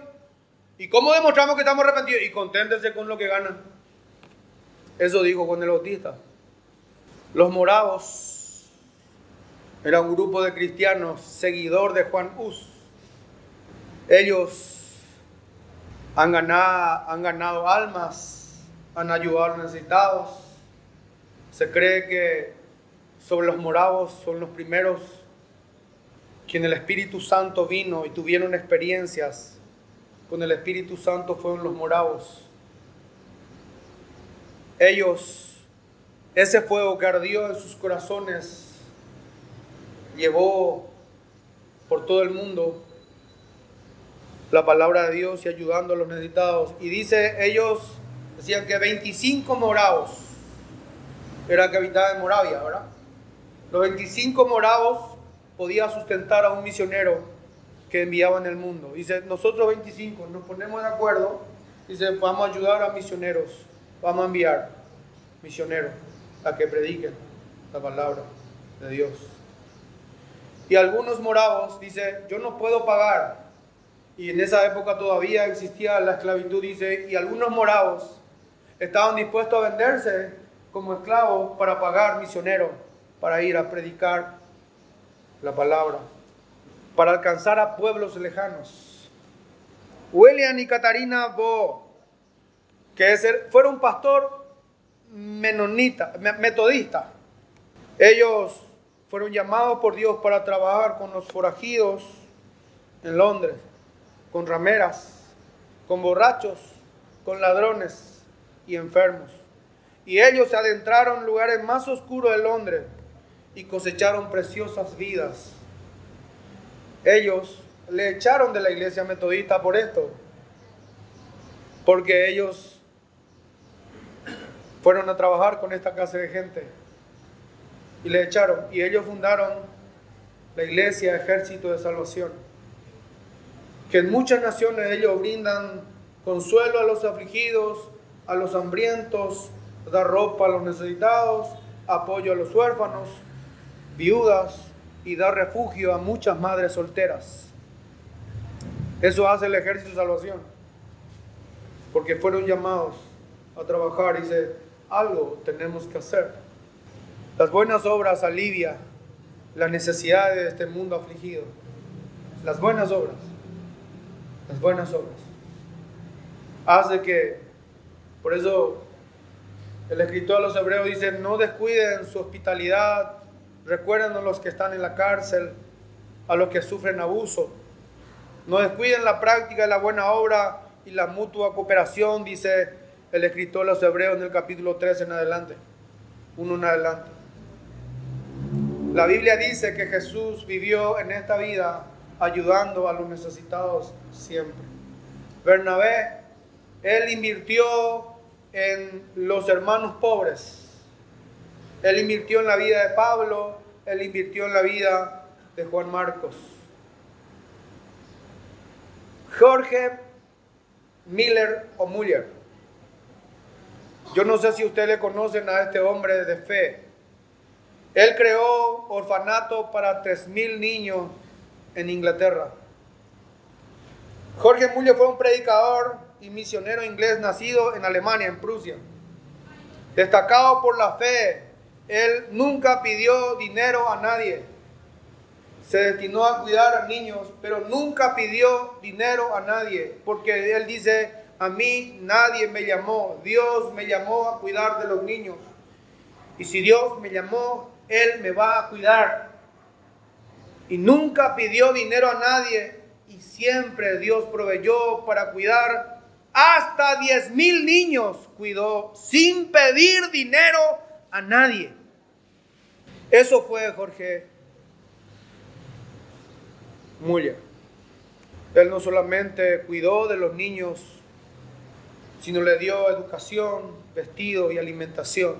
¿Y cómo demostramos que estamos arrepentidos? Y conténtense con lo que ganan. Eso dijo Juan el Bautista. Los moravos era un grupo de cristianos seguidor de Juan Hus ellos han ganado, han ganado almas, han ayudado a los necesitados. Se cree que sobre los moravos son los primeros quien el Espíritu Santo vino y tuvieron experiencias con el Espíritu Santo fueron los moravos. Ellos, ese fuego que ardió en sus corazones, llevó por todo el mundo la palabra de Dios y ayudando a los necesitados. Y dice, ellos decían que 25 moravos eran que habitaban en Moravia, ¿verdad? Los 25 moravos podían sustentar a un misionero que enviaba en el mundo. Dice, nosotros 25 nos ponemos de acuerdo, dice, vamos a ayudar a misioneros, vamos a enviar misioneros a que prediquen la palabra de Dios. Y algunos moravos, dice, yo no puedo pagar y en esa época todavía existía la esclavitud, dice, y algunos moravos estaban dispuestos a venderse como esclavos para pagar misioneros, para ir a predicar la palabra, para alcanzar a pueblos lejanos. William y Catarina Bo, que fueron un pastor menonita, metodista. Ellos fueron llamados por Dios para trabajar con los forajidos en Londres con rameras, con borrachos, con ladrones y enfermos. Y ellos se adentraron en lugares más oscuros de Londres y cosecharon preciosas vidas. Ellos le echaron de la iglesia metodista por esto, porque ellos fueron a trabajar con esta clase de gente y le echaron y ellos fundaron la iglesia Ejército de Salvación que en muchas naciones ellos brindan consuelo a los afligidos, a los hambrientos, da ropa a los necesitados, apoyo a los huérfanos, viudas y da refugio a muchas madres solteras. Eso hace el ejército de salvación, porque fueron llamados a trabajar y dice, algo tenemos que hacer. Las buenas obras alivian las necesidades de este mundo afligido. Las buenas obras las buenas obras. Hace que, por eso el escritor a los hebreos dice, no descuiden su hospitalidad, recuerden a los que están en la cárcel, a los que sufren abuso. No descuiden la práctica de la buena obra y la mutua cooperación, dice el escritor a los hebreos en el capítulo 3 en adelante, uno en adelante. La Biblia dice que Jesús vivió en esta vida ayudando a los necesitados siempre. Bernabé, él invirtió en los hermanos pobres. Él invirtió en la vida de Pablo, él invirtió en la vida de Juan Marcos. Jorge Miller o Muller. Yo no sé si ustedes le conocen a este hombre de fe. Él creó orfanato para 3.000 niños en Inglaterra. Jorge Muller fue un predicador y misionero inglés nacido en Alemania, en Prusia. Destacado por la fe, él nunca pidió dinero a nadie. Se destinó a cuidar a niños, pero nunca pidió dinero a nadie, porque él dice, a mí nadie me llamó, Dios me llamó a cuidar de los niños. Y si Dios me llamó, Él me va a cuidar. Y nunca pidió dinero a nadie, y siempre Dios proveyó para cuidar. Hasta 10 mil niños cuidó sin pedir dinero a nadie. Eso fue Jorge Muller. Él no solamente cuidó de los niños, sino le dio educación, vestido y alimentación.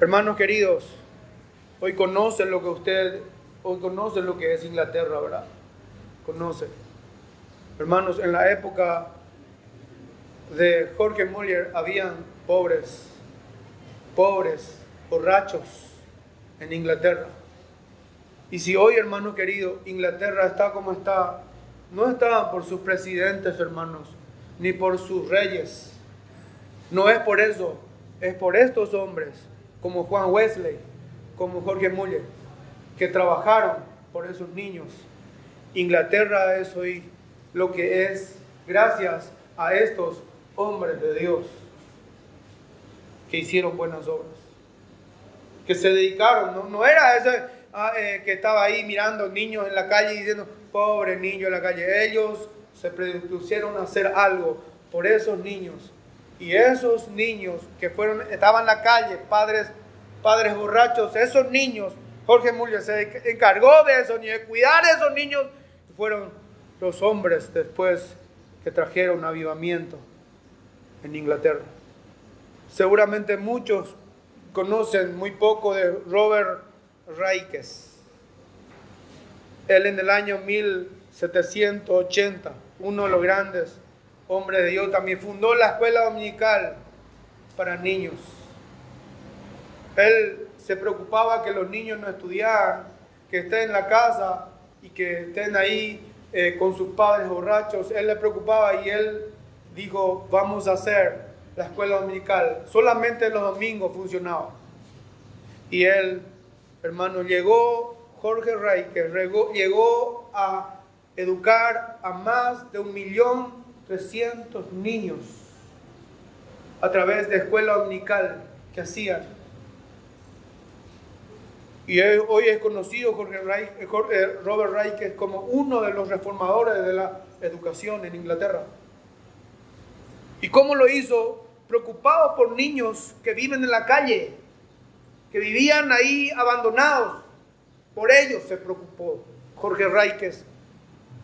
Hermanos queridos, hoy conocen lo que usted, hoy conocen lo que es Inglaterra, ¿verdad? conoce. Hermanos, en la época de Jorge Muller habían pobres, pobres, borrachos en Inglaterra. Y si hoy, hermano querido, Inglaterra está como está, no está por sus presidentes, hermanos, ni por sus reyes. No es por eso, es por estos hombres, como Juan Wesley, como Jorge Muller, que trabajaron por esos niños. Inglaterra es hoy lo que es gracias a estos hombres de Dios que hicieron buenas obras, que se dedicaron, no, era ese ah, eh, que estaba ahí mirando niños en la calle diciendo, pobre niño en la calle, ellos se propusieron a hacer algo por esos niños. Y esos niños que fueron, estaban en la calle, padres, padres borrachos, esos niños, Jorge Muller se encargó de eso, ni de cuidar a esos niños fueron los hombres después que trajeron avivamiento en Inglaterra. Seguramente muchos conocen muy poco de Robert Raikes. Él en el año 1780, uno de los grandes hombres de Dios, también fundó la escuela dominical para niños. Él se preocupaba que los niños no estudiaran, que estén en la casa y que estén ahí eh, con sus padres borrachos. Él le preocupaba y él dijo, vamos a hacer la escuela dominical. Solamente los domingos funcionaba. Y él, hermano, llegó, Jorge Rey, que llegó a educar a más de un millón trescientos niños a través de escuela dominical que hacían y hoy es conocido Jorge eh, eh, Robert Reich como uno de los reformadores de la educación en Inglaterra. ¿Y cómo lo hizo? Preocupado por niños que viven en la calle, que vivían ahí abandonados. Por ellos se preocupó Jorge Ríquez.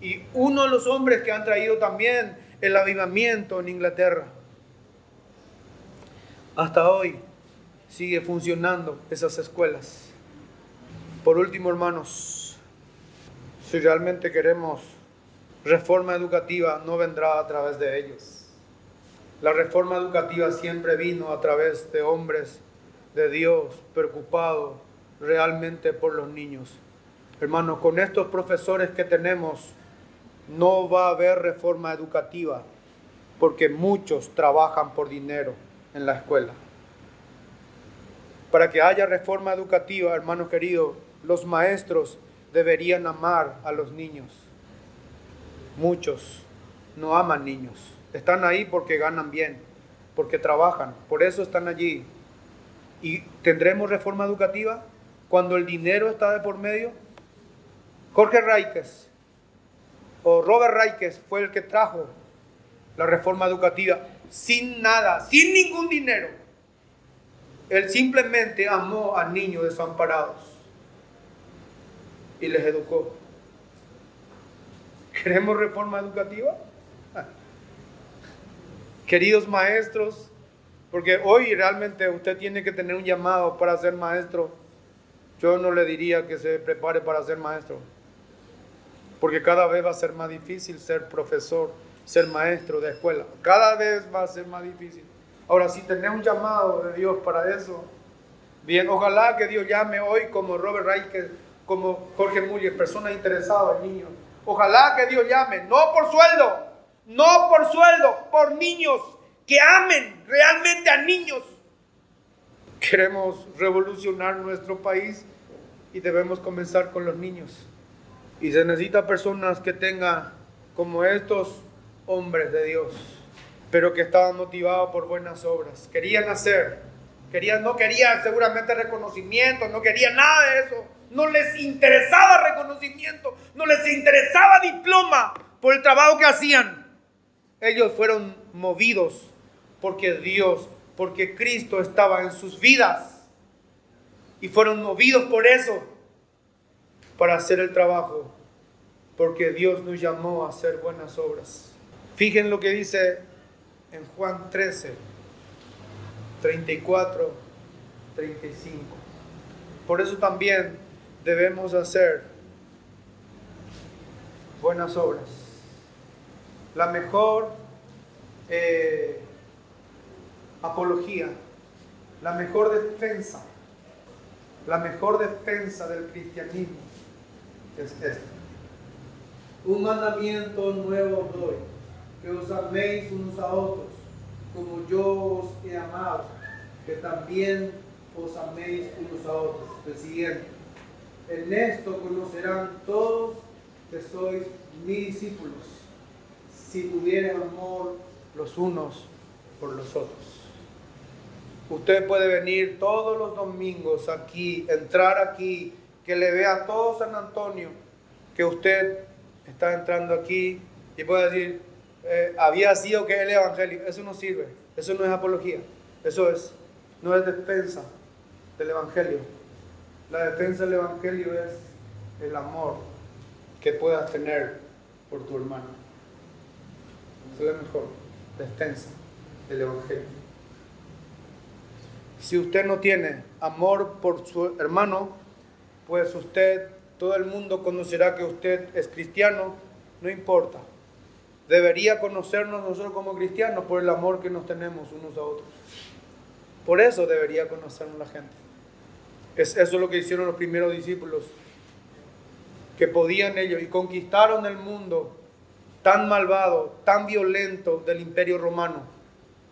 Y uno de los hombres que han traído también el avivamiento en Inglaterra. Hasta hoy sigue funcionando esas escuelas. Por último, hermanos, si realmente queremos reforma educativa, no vendrá a través de ellos. La reforma educativa siempre vino a través de hombres de Dios preocupados realmente por los niños. Hermanos, con estos profesores que tenemos, no va a haber reforma educativa porque muchos trabajan por dinero en la escuela. Para que haya reforma educativa, hermanos queridos, los maestros deberían amar a los niños. Muchos no aman niños. Están ahí porque ganan bien, porque trabajan. Por eso están allí. ¿Y tendremos reforma educativa cuando el dinero está de por medio? Jorge Ríquez o Robert Ríquez fue el que trajo la reforma educativa sin nada, sin ningún dinero. Él simplemente amó a niños desamparados y les educó. ¿Queremos reforma educativa? Queridos maestros, porque hoy realmente usted tiene que tener un llamado para ser maestro. Yo no le diría que se prepare para ser maestro, porque cada vez va a ser más difícil ser profesor, ser maestro de escuela. Cada vez va a ser más difícil. Ahora, si tenés un llamado de Dios para eso, bien, ojalá que Dios llame hoy como Robert Reich, como Jorge Muller, personas interesadas en niños. Ojalá que Dios llame, no por sueldo, no por sueldo, por niños que amen realmente a niños. Queremos revolucionar nuestro país y debemos comenzar con los niños. Y se necesita personas que tengan como estos hombres de Dios, pero que estaban motivados por buenas obras. Querían hacer, querían, no querían seguramente reconocimiento, no querían nada de eso. No les interesaba reconocimiento, no les interesaba diploma por el trabajo que hacían. Ellos fueron movidos porque Dios, porque Cristo estaba en sus vidas. Y fueron movidos por eso, para hacer el trabajo, porque Dios nos llamó a hacer buenas obras. Fíjense lo que dice en Juan 13, 34, 35. Por eso también debemos hacer buenas obras. La mejor eh, apología, la mejor defensa, la mejor defensa del cristianismo es esta. Un mandamiento nuevo doy, que os améis unos a otros, como yo os he amado, que también os améis unos a otros. El. En esto conocerán todos que sois mis discípulos, si tuvieran amor los unos por los otros. Usted puede venir todos los domingos aquí, entrar aquí, que le vea todo San Antonio, que usted está entrando aquí y puede decir, eh, había sido que el Evangelio. Eso no sirve, eso no es apología, eso es, no es defensa del Evangelio. La defensa del Evangelio es el amor que puedas tener por tu hermano. Es la mejor defensa del Evangelio. Si usted no tiene amor por su hermano, pues usted, todo el mundo conocerá que usted es cristiano, no importa. Debería conocernos nosotros como cristianos por el amor que nos tenemos unos a otros. Por eso debería conocernos la gente. Es eso lo que hicieron los primeros discípulos, que podían ellos y conquistaron el mundo tan malvado, tan violento del imperio romano.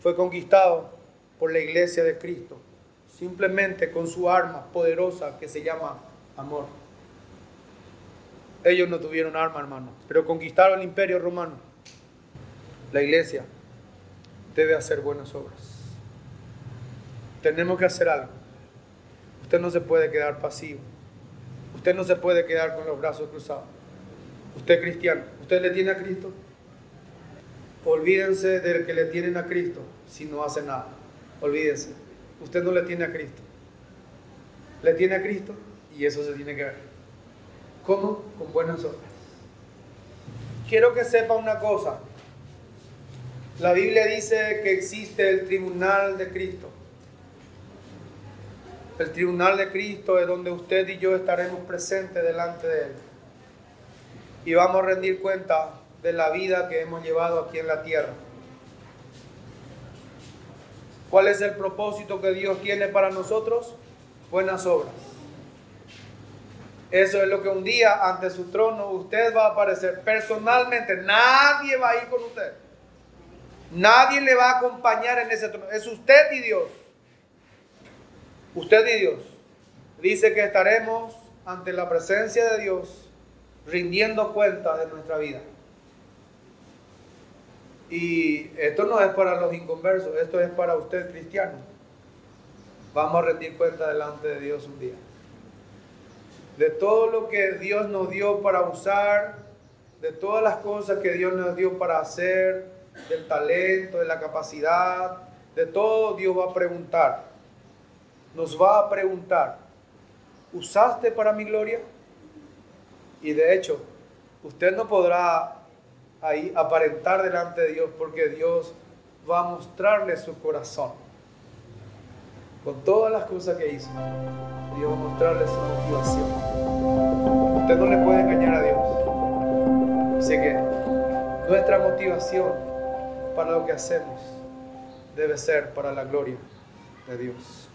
Fue conquistado por la iglesia de Cristo, simplemente con su arma poderosa que se llama amor. Ellos no tuvieron arma, hermano, pero conquistaron el imperio romano. La iglesia debe hacer buenas obras. Tenemos que hacer algo. Usted no se puede quedar pasivo. Usted no se puede quedar con los brazos cruzados. Usted cristiano. ¿Usted le tiene a Cristo? Olvídense del que le tienen a Cristo si no hace nada. Olvídense, usted no le tiene a Cristo. Le tiene a Cristo y eso se tiene que ver. ¿Cómo? Con buenas obras. Quiero que sepa una cosa. La Biblia dice que existe el tribunal de Cristo. El tribunal de Cristo es donde usted y yo estaremos presentes delante de Él. Y vamos a rendir cuenta de la vida que hemos llevado aquí en la tierra. ¿Cuál es el propósito que Dios tiene para nosotros? Buenas obras. Eso es lo que un día ante su trono usted va a aparecer personalmente. Nadie va a ir con usted. Nadie le va a acompañar en ese trono. Es usted y Dios. Usted y Dios. Dice que estaremos ante la presencia de Dios rindiendo cuenta de nuestra vida. Y esto no es para los inconversos, esto es para usted cristiano. Vamos a rendir cuenta delante de Dios un día. De todo lo que Dios nos dio para usar, de todas las cosas que Dios nos dio para hacer, del talento, de la capacidad, de todo Dios va a preguntar. Nos va a preguntar, ¿usaste para mi gloria? Y de hecho, usted no podrá ahí aparentar delante de Dios porque Dios va a mostrarle su corazón. Con todas las cosas que hizo, Dios va a mostrarle su motivación. Usted no le puede engañar a Dios. Así que nuestra motivación para lo que hacemos debe ser para la gloria de Dios.